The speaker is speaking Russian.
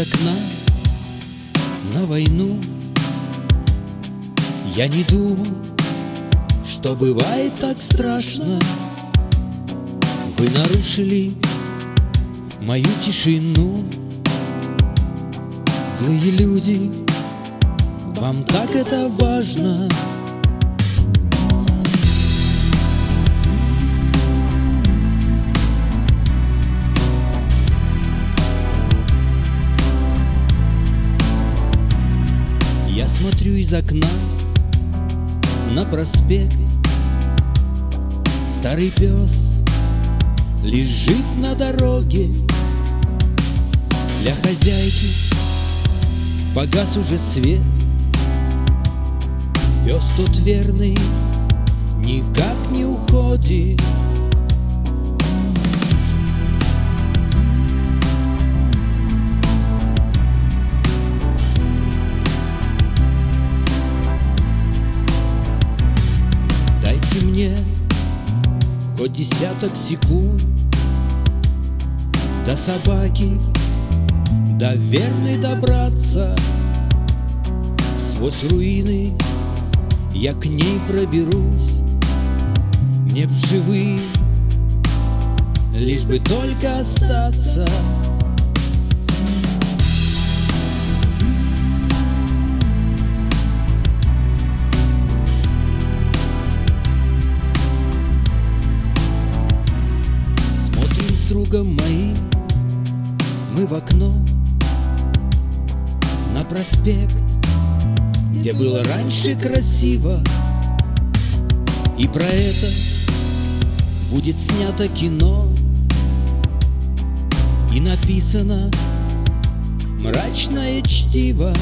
окна на войну. Я не думал, что бывает так страшно. Вы нарушили мою тишину. Злые люди, вам так это важно Смотрю из окна на проспект Старый пес лежит на дороге. Для хозяйки погас уже свет. Пес тот верный никак не уходит хоть десяток секунд. До собаки, до верной добраться. Сквозь руины я к ней проберусь. Мне в живые, лишь бы только остаться другом моим Мы в окно На проспект Где было раньше красиво. И про это Будет снято кино. И написано Мрачное чтиво